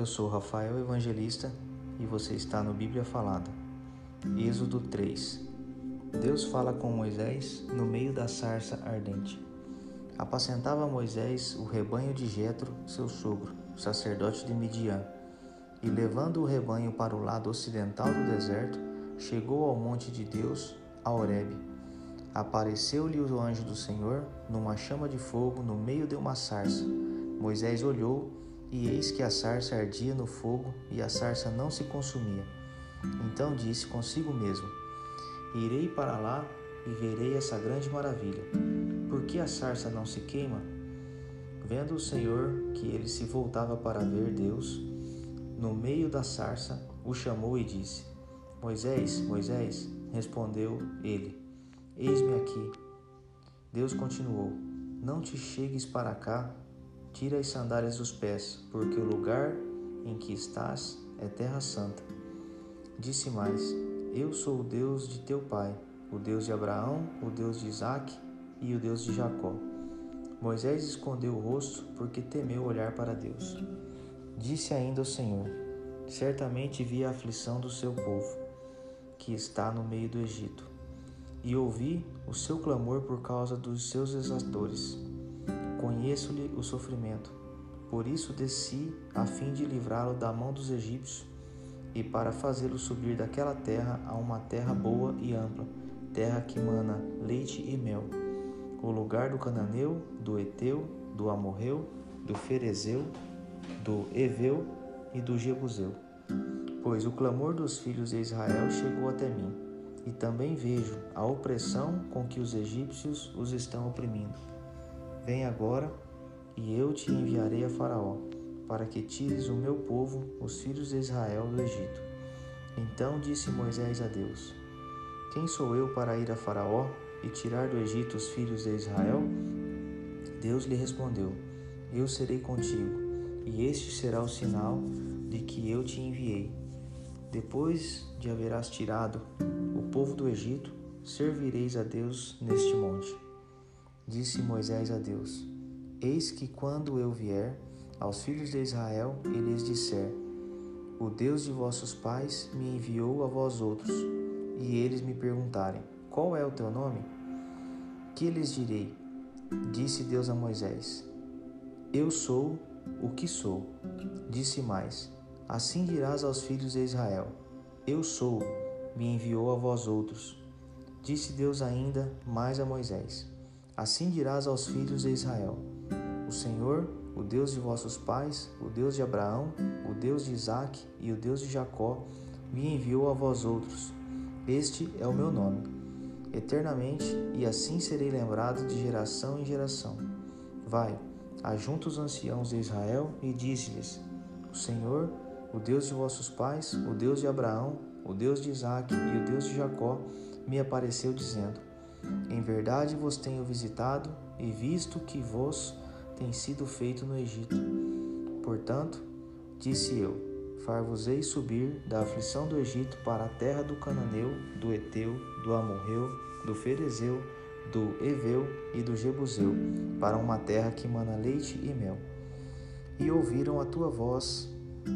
eu sou Rafael Evangelista e você está no Bíblia Falada. Êxodo 3 Deus fala com Moisés no meio da sarça ardente. Apacentava Moisés o rebanho de Jetro, seu sogro, sacerdote de Midian, e levando o rebanho para o lado ocidental do deserto, chegou ao monte de Deus, a Horebe. Apareceu-lhe o anjo do Senhor numa chama de fogo no meio de uma sarça. Moisés olhou e eis que a sarça ardia no fogo e a sarça não se consumia. Então disse consigo mesmo: Irei para lá e verei essa grande maravilha. Por que a sarça não se queima? Vendo o Senhor que ele se voltava para ver Deus, no meio da sarça o chamou e disse: Moisés, Moisés, respondeu ele: Eis-me aqui. Deus continuou: Não te chegues para cá, Tira as sandálias dos pés, porque o lugar em que estás é terra santa. Disse mais: Eu sou o Deus de teu pai, o Deus de Abraão, o Deus de Isaque e o Deus de Jacó. Moisés escondeu o rosto porque temeu olhar para Deus. Disse ainda o Senhor: Certamente vi a aflição do seu povo, que está no meio do Egito, e ouvi o seu clamor por causa dos seus exatores Conheço-lhe o sofrimento. Por isso desci a fim de livrá-lo da mão dos egípcios e para fazê-lo subir daquela terra a uma terra boa e ampla, terra que mana leite e mel, o lugar do cananeu, do eteu, do amorreu, do ferezeu, do eveu e do jebuseu. Pois o clamor dos filhos de Israel chegou até mim, e também vejo a opressão com que os egípcios os estão oprimindo. Vem agora, e eu te enviarei a Faraó, para que tires o meu povo, os filhos de Israel, do Egito. Então disse Moisés a Deus: Quem sou eu para ir a Faraó e tirar do Egito os filhos de Israel? Deus lhe respondeu: Eu serei contigo, e este será o sinal de que eu te enviei. Depois de haverás tirado o povo do Egito, servireis a Deus neste monte. Disse Moisés a Deus: Eis que quando eu vier aos filhos de Israel e lhes disser: O Deus de vossos pais me enviou a vós outros, e eles me perguntarem: Qual é o teu nome? Que lhes direi? Disse Deus a Moisés: Eu sou o que sou. Disse mais: Assim dirás aos filhos de Israel: Eu sou, me enviou a vós outros. Disse Deus ainda mais a Moisés: Assim dirás aos filhos de Israel: O Senhor, o Deus de vossos pais, o Deus de Abraão, o Deus de Isaque e o Deus de Jacó, me enviou a vós outros. Este é o meu nome, eternamente, e assim serei lembrado de geração em geração. Vai, ajunta os anciãos de Israel e dize-lhes: O Senhor, o Deus de vossos pais, o Deus de Abraão, o Deus de Isaque e o Deus de Jacó, me apareceu dizendo: em verdade vos tenho visitado e visto que vos tem sido feito no Egito. Portanto, disse eu: Far-vos-ei subir da aflição do Egito para a terra do Cananeu, do Eteu, do Amorreu, do Ferezeu, do Eveu e do Jebuseu, para uma terra que mana leite e mel. E ouviram a tua voz,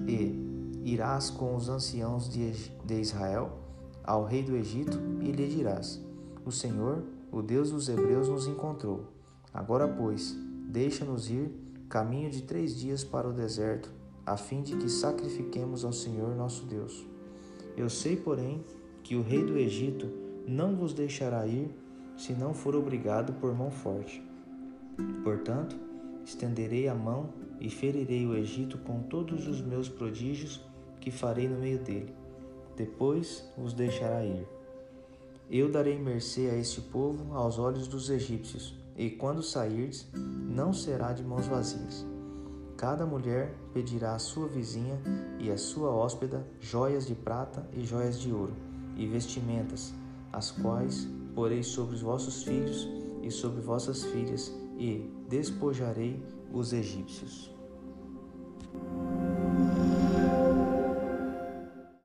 e irás com os anciãos de Israel ao rei do Egito e lhe dirás: o Senhor, o Deus dos Hebreus, nos encontrou. Agora, pois, deixa-nos ir caminho de três dias para o deserto, a fim de que sacrifiquemos ao Senhor nosso Deus. Eu sei, porém, que o rei do Egito não vos deixará ir se não for obrigado por mão forte. Portanto, estenderei a mão e ferirei o Egito com todos os meus prodígios que farei no meio dele. Depois vos deixará ir. Eu darei mercê a este povo aos olhos dos egípcios, e quando sairdes, não será de mãos vazias. Cada mulher pedirá à sua vizinha e à sua hóspeda joias de prata e joias de ouro, e vestimentas, as quais porei sobre os vossos filhos e sobre vossas filhas, e despojarei os egípcios.